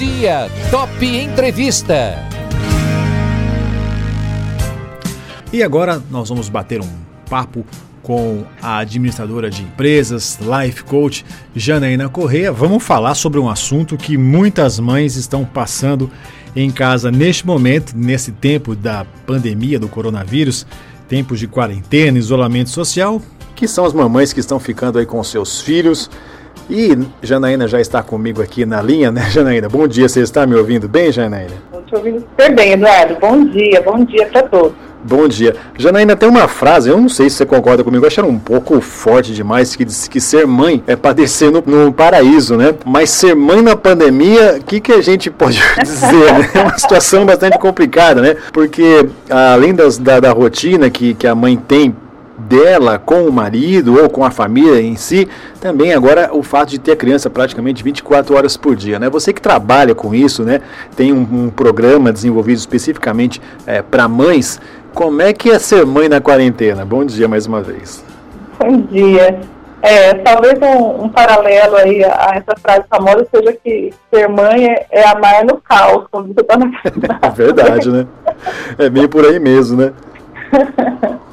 dia, Top Entrevista. E agora nós vamos bater um papo com a administradora de empresas, life coach Janaína Correia. Vamos falar sobre um assunto que muitas mães estão passando em casa neste momento, nesse tempo da pandemia do coronavírus, tempos de quarentena, isolamento social, que são as mamães que estão ficando aí com seus filhos. E Janaína já está comigo aqui na linha, né, Janaína? Bom dia, você está me ouvindo bem, Janaína? Estou ouvindo super bem, Eduardo. Bom dia, bom dia para todos. Bom dia. Janaína, tem uma frase, eu não sei se você concorda comigo, eu acho ela um pouco forte demais, que diz que ser mãe é padecer no, no paraíso, né? Mas ser mãe na pandemia, o que, que a gente pode dizer? Né? É uma situação bastante complicada, né? Porque além das, da, da rotina que, que a mãe tem dela com o marido ou com a família em si, também agora o fato de ter a criança praticamente 24 horas por dia, né? Você que trabalha com isso, né? Tem um, um programa desenvolvido especificamente é, para mães. Como é que é ser mãe na quarentena? Bom dia mais uma vez. Bom dia. É, talvez um, um, paralelo aí a, essa frase famosa seja que ser mãe é, é amar no caos quando você está na É verdade, né? É bem por aí mesmo, né?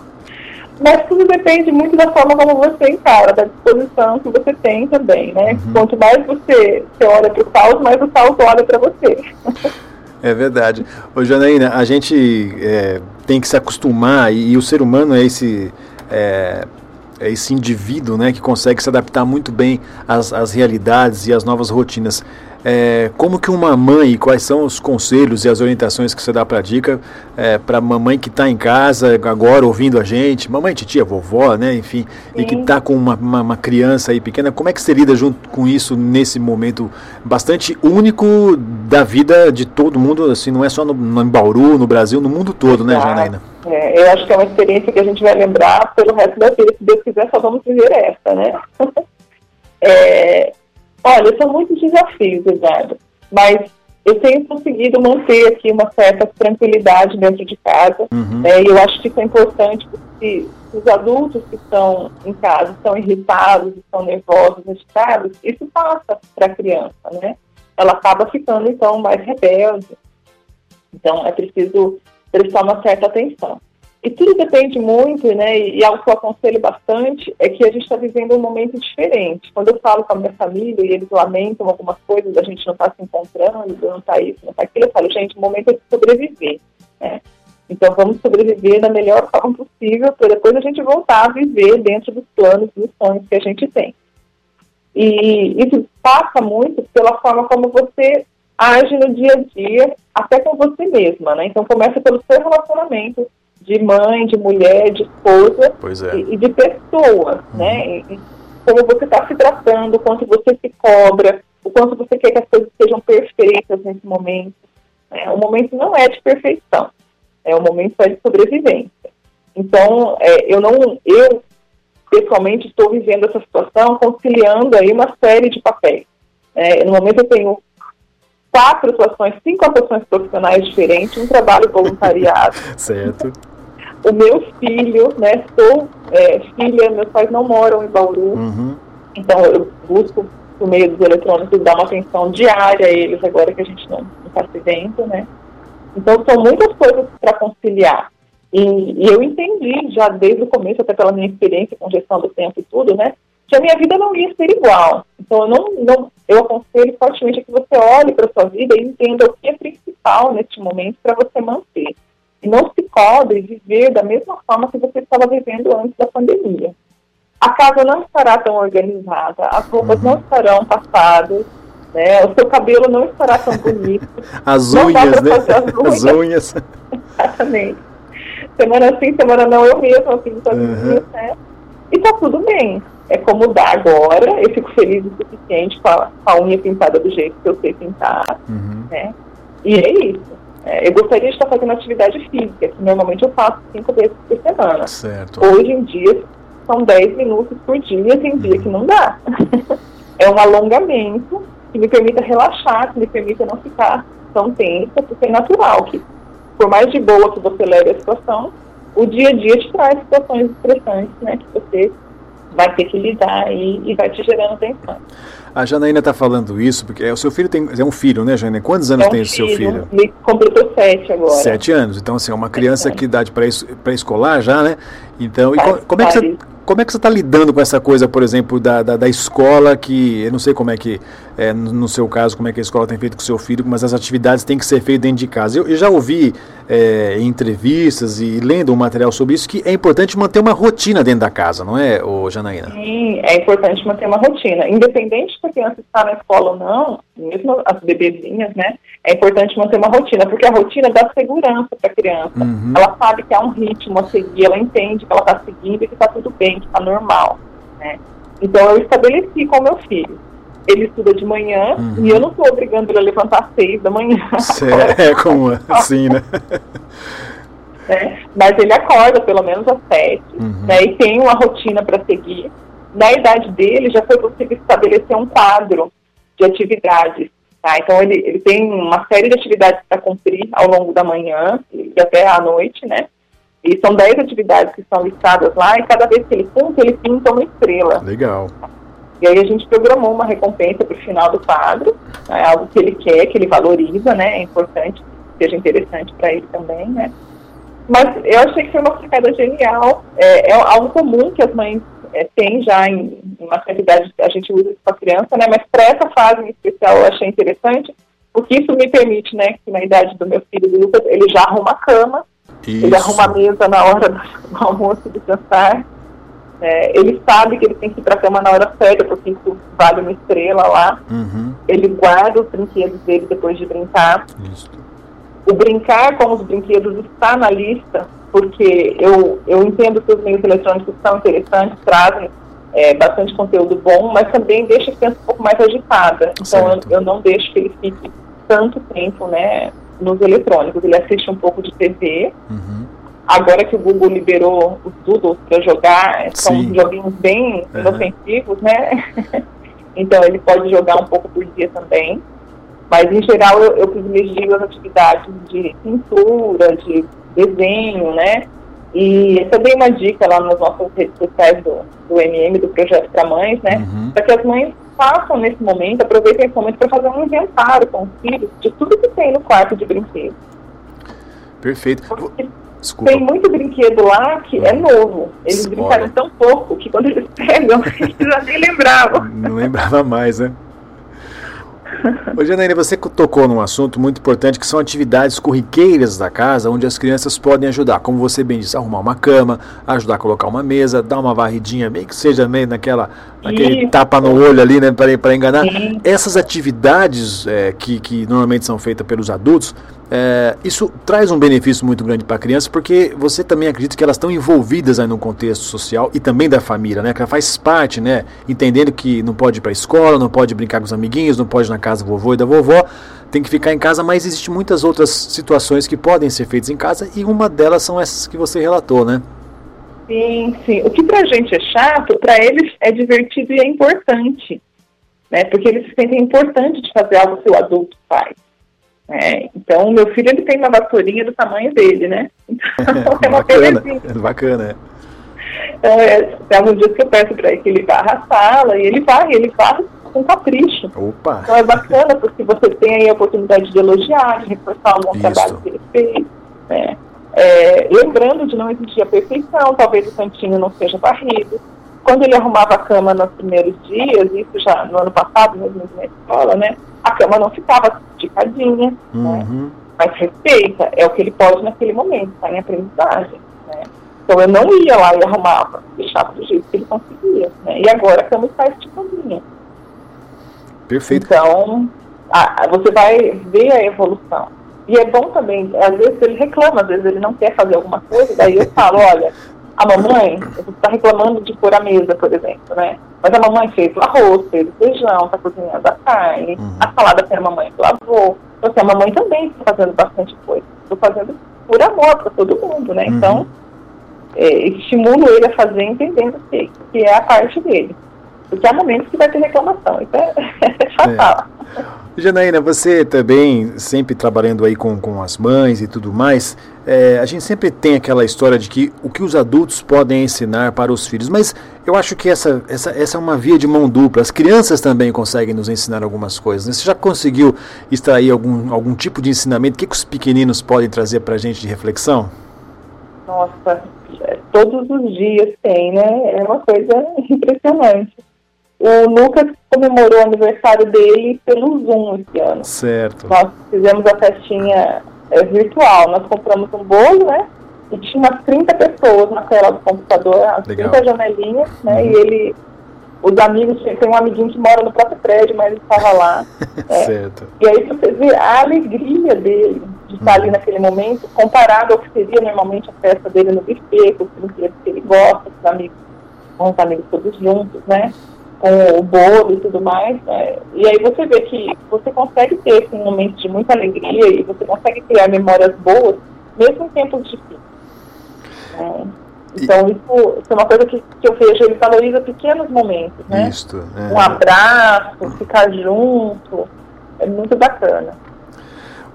Mas tudo depende muito da forma como você encara, da disposição que você tem também, né? Uhum. Quanto mais você, você olha para o caos, mais o caos olha para você. É verdade. Ô, Janaína, a gente é, tem que se acostumar e, e, o ser humano é esse, é, esse indivíduo né, que consegue se adaptar muito bem às, às realidades e às novas rotinas. É, como que uma mãe, quais são os conselhos e as orientações que você dá para dica é, para mamãe que está em casa agora ouvindo a gente, mamãe, titia, vovó, né, enfim, Sim. e que está com uma, uma, uma, criança aí pequena, como é que você lida junto com isso nesse momento bastante único da vida de todo mundo, assim, não é só no, no em Bauru, no Brasil, no mundo todo, né, Janaína? É, eu acho que é uma experiência que a gente vai lembrar pelo resto da vida, se Deus quiser, só vamos viver essa, né? é, Olha, são muitos desafios, Eduardo, mas eu tenho conseguido manter aqui uma certa tranquilidade dentro de casa. Uhum. Né, e eu acho que isso é importante porque os adultos que estão em casa estão irritados, estão nervosos, agitados, isso passa para a criança, né? Ela acaba ficando, então, mais rebelde. Então, é preciso prestar uma certa atenção. E tudo depende muito, né? E algo que eu aconselho bastante é que a gente está vivendo um momento diferente. Quando eu falo com a minha família e eles lamentam algumas coisas, a gente não está se encontrando, não está isso, não está aquilo, eu falo, gente, o momento é de sobreviver. Né? Então vamos sobreviver da melhor forma possível para depois a gente voltar a viver dentro dos planos e dos sonhos que a gente tem. E isso passa muito pela forma como você age no dia a dia, até com você mesma, né? Então começa pelo seu relacionamento de mãe, de mulher, de esposa é. e, e, de pessoa, uhum. né? E, como você está se tratando, o quanto você se cobra, o quanto você quer que as coisas sejam perfeitas nesse momento. Né? O momento não é de perfeição, é o momento é de sobrevivência. Então, é, eu não, eu pessoalmente estou vivendo essa situação conciliando aí uma série de papéis. É, no momento eu tenho quatro atuações, cinco atuações profissionais diferentes, um trabalho voluntariado. certo o meu filho, né, sou é, filha, meus pais não moram em Bauru, uhum. então eu busco por meio dos eletrônicos dar uma atenção diária a eles agora que a gente não está se vendo, né. Então são muitas coisas para conciliar. E, e, eu entendi já desde o começo, até pela minha experiência com gestão do tempo e tudo, né, que a minha vida não ia ser igual. Então eu não, não eu aconselho fortemente que você olhe para sua vida e entenda o que é principal neste momento para você manter não se cobre viver da mesma forma que você estava vivendo antes da pandemia. A casa não estará tão organizada, as roupas uhum. não estarão passadas, né? o seu cabelo não estará tão bonito. as unhas, né? As unhas. As unhas. Exatamente. Semana sim, semana não, eu mesma fiz as uhum. né? E tá tudo bem. É como dá agora, eu fico feliz o suficiente com a, com a unha pintada do jeito que eu sei pintar, uhum. né? E é isso. É, eu gostaria de estar fazendo atividade física, que normalmente eu faço cinco vezes por semana. Certo. Hoje em dia são 10 minutos por dia, tem dia que não dá. é um alongamento que me permita relaxar, que me permita não ficar tão tensa, porque é natural que, por mais de boa que você leve a situação, o dia a dia te traz situações estressantes, né, que você vai ter que lidar e, e vai te gerando tensão. A Janaína está falando isso porque é, o seu filho tem é um filho, né, Janaína? Quantos anos é um tem o seu filho? Ele completou sete agora. Sete anos. Então, assim, é uma criança que idade pré-escolar já, né? Então, e como é que você como é que você está lidando com essa coisa, por exemplo, da, da, da, escola, que eu não sei como é que, é, no seu caso, como é que a escola tem feito com o seu filho, mas as atividades têm que ser feitas dentro de casa. Eu, eu já ouvi é, em entrevistas e lendo um material sobre isso que é importante manter uma rotina dentro da casa, não é, Janaína? Sim, é importante manter uma rotina. Independente se a criança está na escola ou não, mesmo as bebezinhas, né, é importante manter uma rotina, porque a rotina dá segurança para a criança. Uhum. Ela sabe que há um ritmo a seguir, ela entende que ela está seguindo e que está tudo bem, que está normal. Né? Então eu estabeleci com meu filho. Ele estuda de manhã uhum. e eu não estou obrigando ele a levantar às seis da manhã. É, como assim, né? né? Mas ele acorda pelo menos às sete uhum. né? e tem uma rotina para seguir. Na idade dele já foi possível estabelecer um quadro de atividades Tá? Então, ele, ele tem uma série de atividades para cumprir ao longo da manhã e até à noite, né? E são 10 atividades que são listadas lá, e cada vez que ele cumpre, ele pinta uma estrela. Legal. E aí a gente programou uma recompensa para o final do quadro, é algo que ele quer, que ele valoriza, né? É importante, que seja interessante para ele também, né? Mas eu achei que foi uma sacada genial. É, é algo comum que as mães é, tem já em, em uma quantidade, a gente usa isso com a criança, né? Mas para essa fase em especial eu achei interessante, porque isso me permite, né, que na idade do meu filho do Lucas, ele já arruma a cama, isso. ele arruma a mesa na hora do almoço de descansar. É, ele sabe que ele tem que ir para a cama na hora certa, porque isso vale uma estrela lá. Uhum. Ele guarda os brinquedos dele depois de brincar. Isso. O brincar com os brinquedos está na lista porque eu, eu entendo que os meios eletrônicos são interessantes, trazem é, bastante conteúdo bom, mas também deixa a criança um pouco mais agitada. Então eu, eu, não deixo que ele fique tanto tempo né, nos eletrônicos. Ele assiste um pouco de TV. Uhum. Agora que o Google liberou os doodles para jogar, são Sim. joguinhos bem uhum. inofensivos, né? então ele pode jogar um pouco por dia também. Mas, em geral, eu, eu privilegio as atividades de pintura, de desenho, né? E eu dei uma dica lá nas nossas redes sociais do, do MM, do Projeto para Mães, né? Uhum. Para que as mães façam nesse momento, aproveitem esse momento para fazer um inventário com os filhos de tudo que tem no quarto de brinquedos. Perfeito. Desculpa. Tem muito brinquedo lá que é novo. Eles brincaram tão pouco que quando eles pegam, eles já nem lembravam. Não lembrava mais, né? Ô Janaína, você tocou num assunto muito importante que são atividades corriqueiras da casa onde as crianças podem ajudar, como você bem disse, arrumar uma cama, ajudar a colocar uma mesa, dar uma varridinha, meio que seja meio naquela naquele tapa no olho ali, né, para enganar. Sim. Essas atividades é, que, que normalmente são feitas pelos adultos, é, isso traz um benefício muito grande para a criança, porque você também acredita que elas estão envolvidas aí no contexto social e também da família, né? Que ela faz parte, né? Entendendo que não pode ir para a escola, não pode brincar com os amiguinhos, não pode ir na casa do vovô e da vovó, tem que ficar em casa, mas existem muitas outras situações que podem ser feitas em casa e uma delas são essas que você relatou, né? Sim, sim. O que para a gente é chato, para eles é divertido e é importante, né? Porque eles se sentem importante de fazer algo que o adulto faz. É, então, o meu filho ele tem uma vassourinha do tamanho dele, né? Então, é uma bacana, é bacana, é. Então, é, tem alguns dias que eu peço para ele que ele varra a sala e ele vai, ele varre com capricho. Opa. Então é bacana porque você tem aí a oportunidade de elogiar, de reforçar algum Isso. trabalho que ele fez. Né? É, lembrando de não existir a perfeição, talvez o cantinho não seja varrido. Quando ele arrumava a cama nos primeiros dias, isso já no ano passado, mesmo na escola, né? A cama não ficava esticadinha, né? uhum. né? Mas respeita, é o que ele pode naquele momento, está em aprendizagem, né? Então eu não ia lá e arrumava, deixava do jeito que ele conseguia, né? E agora a cama está esticadinha. Perfeito. Então, a, você vai ver a evolução. E é bom também, às vezes ele reclama, às vezes ele não quer fazer alguma coisa, daí eu falo, olha, a mamãe, está reclamando de pôr a mesa, por exemplo, né? Mas a mamãe fez o arroz, fez o feijão, está cozinhando a carne, uhum. a salada foi a mamãe que lavou. Então, assim, a mamãe também está fazendo bastante coisa. Estou fazendo por amor para todo mundo, né? Uhum. Então, é, estimulo ele a fazer entendendo que, que é a parte dele. Porque há momentos que vai ter reclamação, então é, é fatal. É. Janaína, você também sempre trabalhando aí com, com as mães e tudo mais, é, a gente sempre tem aquela história de que o que os adultos podem ensinar para os filhos, mas eu acho que essa, essa, essa é uma via de mão dupla. As crianças também conseguem nos ensinar algumas coisas. Né? Você já conseguiu extrair algum, algum tipo de ensinamento? O que, que os pequeninos podem trazer para a gente de reflexão? Nossa, é, todos os dias tem, né? É uma coisa impressionante. O Lucas comemorou o aniversário dele pelo Zoom esse ano. Certo. Nós fizemos a festinha é, virtual. Nós compramos um bolo, né? E tinha umas 30 pessoas na tela do computador, as Legal. 30 janelinhas, né? Uhum. E ele, os amigos, tem um amiguinho que mora no próprio prédio, mas ele estava lá. né? certo. E aí você vê a alegria dele de estar uhum. ali naquele momento, comparado ao que seria normalmente a festa dele no buffet, com os brinquedos que ele gosta, com os amigos, com os amigos todos juntos, né? Com o bolo e tudo mais. Né? E aí você vê que você consegue ter esse momento de muita alegria e você consegue criar memórias boas, mesmo em tempos difíceis. Né? Então, isso, isso, é uma coisa que, que eu vejo, ele valoriza pequenos momentos, né? Isto, é. Um abraço, ficar junto, é muito bacana.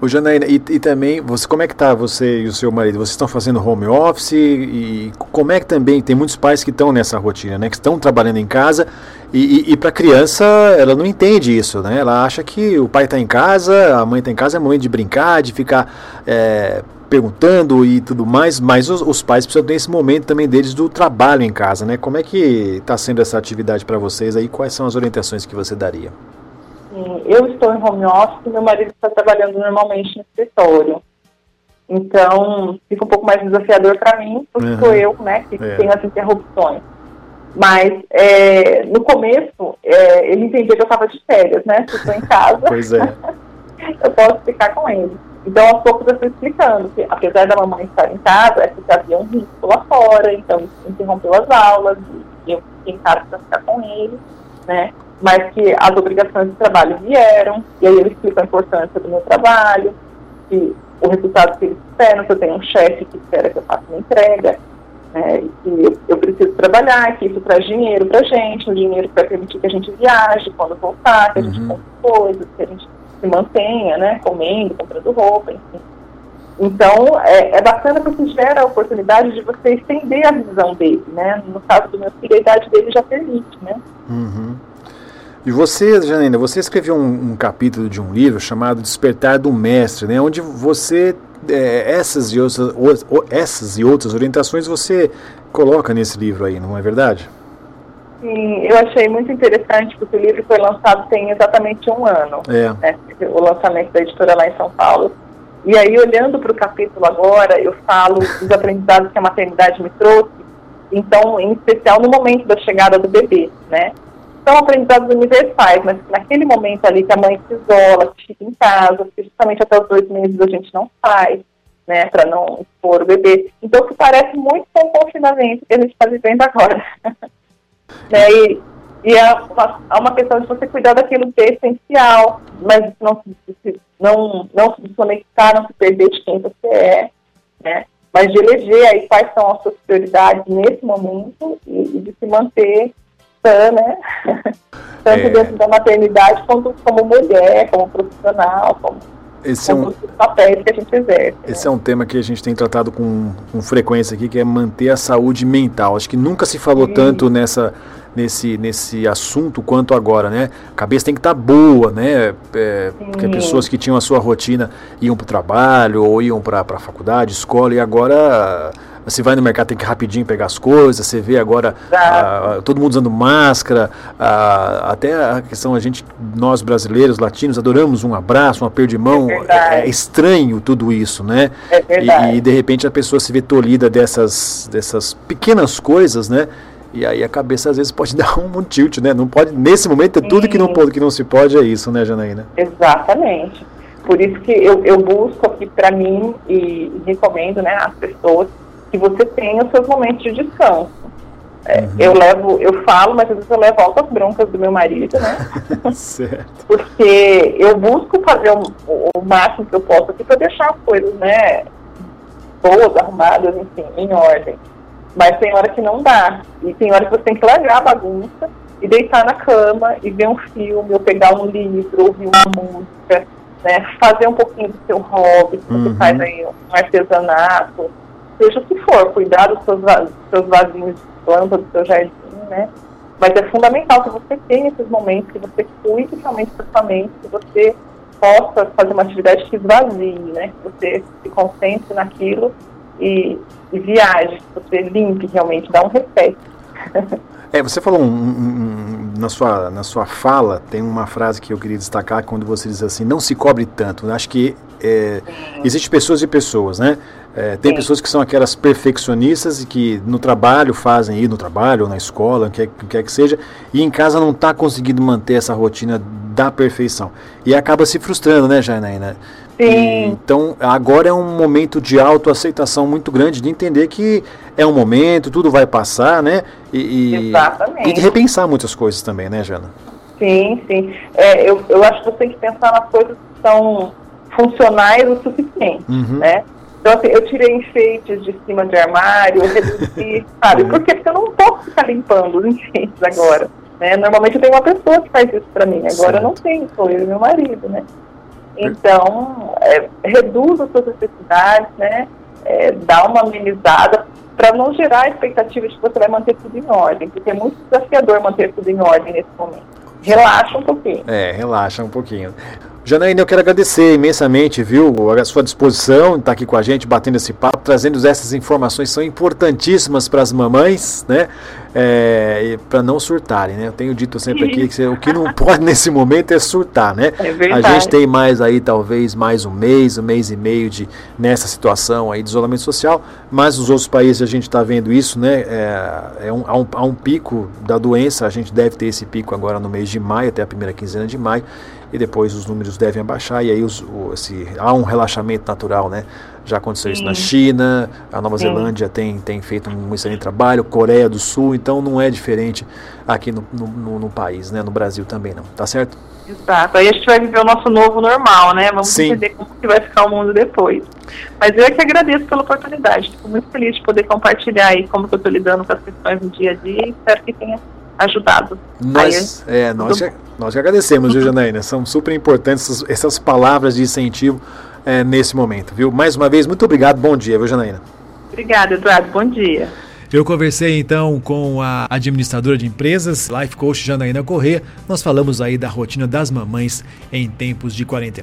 Ô Janaína, e, e, também, você, como é que tá você e o seu marido? Vocês estão fazendo home office e como é que também, tem muitos pais que estão nessa rotina, né? Que estão trabalhando em casa e, e, e para a criança, ela não entende isso, né? Ela acha que o pai está em casa, a mãe está em casa, é momento de brincar, de ficar é, perguntando e tudo mais, mas os, os, pais precisam ter esse momento também deles do trabalho em casa, né? Como é que está sendo essa atividade para vocês aí? Quais são as orientações que você daria? Eu estou em home office e meu marido está trabalhando normalmente no escritório. Então, fica um pouco mais desafiador para mim, porque uhum. sou eu, né, que é. tenho as interrupções. Mas, é, no começo, é, ele entendia que eu estava de férias, né? Se estou em casa, pois é. eu posso ficar com ele. Então, aos poucos eu fui explicando que, apesar da mamãe estar em casa, é porque havia um risco lá fora, então interrompeu as aulas, e eu fiquei em casa para ficar com ele, né? Mas que as obrigações de trabalho vieram, e aí eu explico a importância do meu trabalho, que o resultado que eles esperam, que eu tenho um chefe que espera que eu faça uma entrega, né, que eu, eu, preciso trabalhar, que isso traz dinheiro para a gente, um dinheiro que vai permitir que a gente viaje quando voltar, que a gente uhum. compre coisas, que a gente se mantenha, né, comendo, comprando roupa, enfim. Então, é, é bacana porque gera a oportunidade de você estender a visão dele, né? No caso do meu filho, a idade dele já permite, né? Uhum. E você, Janina, você escreveu um, um, capítulo de um livro chamado Despertar do Mestre, né, onde você é, essas, e outras, essas e outras orientações você coloca nesse livro aí, não é verdade? Sim, eu achei muito interessante porque o livro foi lançado tem exatamente um ano. É. Né, o lançamento da editora lá em São Paulo. E aí, olhando para o capítulo agora, eu falo dos aprendizados que a maternidade me trouxe, então, em especial no momento da chegada do bebê, né? São aprendizados universais, mas naquele momento ali que a mãe se isola, que fica em casa, que justamente até os dois meses a gente não faz, né, para não expor o bebê. Então, que parece muito com o confinamento que a gente está vivendo agora. né, e, e é uma, é uma questão de você cuidar daquilo que é essencial, mas não se, não, não se desconectar, não se perder de quem você é, né, mas de eleger aí quais são as suas prioridades nesse momento e, e de se manter cristã, né? Tanto é... dentro da maternidade quanto como mulher, como profissional, como esse é um papéis que a gente exerce. Esse né? é um tema que a gente tem tratado com, com frequência aqui, que é manter a saúde mental. Acho que nunca se falou Sim. tanto nessa nesse, nesse assunto quanto agora, né? A cabeça tem que estar tá boa, né? É, porque pessoas que tinham a sua rotina iam para o trabalho ou iam para a faculdade, escola, e agora você vai no mercado, tem que rapidinho pegar as coisas, você vê agora ah, todo mundo usando máscara, ah, até a questão, a gente, nós brasileiros, latinos, adoramos um abraço, um aperto de mão, é, é estranho tudo isso, né? É e, e, de repente a pessoa se vê tolhida dessas, dessas pequenas coisas, né? E aí a cabeça às vezes pode dar um, tilt, né? Não pode, nesse momento, Sim. tudo que não, pode, que não se pode é isso, né, Janaína? Exatamente. Por isso que eu, eu busco aqui para mim e, e recomendo né, às pessoas que você tenha os seus momentos de descanso. É, uhum. Eu levo, eu falo, mas às vezes eu levo altas broncas do meu marido, né? certo. Porque eu busco fazer o, o máximo que eu posso aqui para deixar as coisas, né, boas, arrumadas, enfim, em ordem. Mas tem hora que não dá. E tem hora que você tem que largar a bagunça e deitar na cama e ver um filme, ou pegar um livro, ouvir uma música, né? Fazer um pouquinho do seu hobby, se você Uhum. faz aí um artesanato, seja o que for, cuidar dos seus, seus vasinhos de planta, do seu jardim, né? Mas é fundamental que você tenha esses momentos, que você cuide realmente da sua mente, que você possa fazer uma atividade que esvazie, né? Que você se concentre naquilo e, e viaje, que você limpe realmente, dá um reset. É, você falou um- um- um- na, sua, na sua fala, tem uma frase que eu queria destacar quando você diz assim, não se cobre tanto. Acho que é, existe pessoas e pessoas, né? É, tem Sim. pessoas que são aquelas perfeccionistas e que no trabalho fazem ir no trabalho ou na escola, o que, que quer que seja, e em casa não está conseguindo manter essa rotina da perfeição. E acaba se frustrando, né, Janaína? Sim, então, agora é um momento de autoaceitação muito grande, de entender que é um momento, tudo vai passar, né? E, e, Exatamente. e de repensar muitas coisas também, né, Jana? sim, sim. É, eu, eu acho que você tem que pensar nas coisas que são funcionais o suficiente, Uhum. né? Então, assim, eu tirei enfeites de cima de armário, reduzi, sabe? Por quê? Porque eu não posso ficar limpando os enfeites agora, né? Normalmente eu tenho uma pessoa que faz isso pra mim, agora Certo. eu não tenho, sou eu e meu marido, né? Então, é, reduz as suas necessidades, né? É, dá uma amenizada para não gerar a expectativa de que você vai manter tudo em ordem, porque é muito desafiador manter tudo em ordem nesse momento. Relaxa um pouquinho. É, relaxa um pouquinho. Janaína, eu quero agradecer imensamente, viu, a sua disposição, estar aqui com a gente, batendo esse papo, trazendo essas informações que são importantíssimas para as mamães, né? É, para não surtarem, né? Eu tenho dito sempre aqui que o que não pode nesse momento é surtar, né? É A verdade. gente tem mais aí, talvez, mais um mês, um mês e meio de nessa situação aí de isolamento social, mas nos outros países a gente está vendo isso, né? É, é um, há, um, há um pico da doença, a gente deve ter esse pico agora no mês de maio, até a primeira quinzena de maio, e depois os números devem abaixar, e aí os, o, esse, há um relaxamento natural, né? Já aconteceu isso na Sim. China, a Nova Sim. Zelândia tem, tem feito um excelente trabalho, Coreia do Sul, então não é diferente aqui no, no, no- no país, né? No Brasil também não, tá certo? Exato. Aí a gente vai viver o nosso novo normal, né? Vamos Sim. entender como que vai ficar o mundo depois. Mas eu é que agradeço pela oportunidade. Fico muito feliz de poder compartilhar aí como que eu estou lidando com as questões no dia a dia e espero que tenha ajudado. Nós, é, nós, tudo que, nós que agradecemos, viu, Janaína? São super importantes essas, essas palavras de incentivo é, nesse momento, viu? Mais uma vez, muito obrigado, bom dia, viu, Janaína? Obrigada, Eduardo. Bom dia. Eu conversei então com a administradora de empresas, Life Coach Janaína Corrêa. Nós falamos aí da rotina das mamães em tempos de quarentena.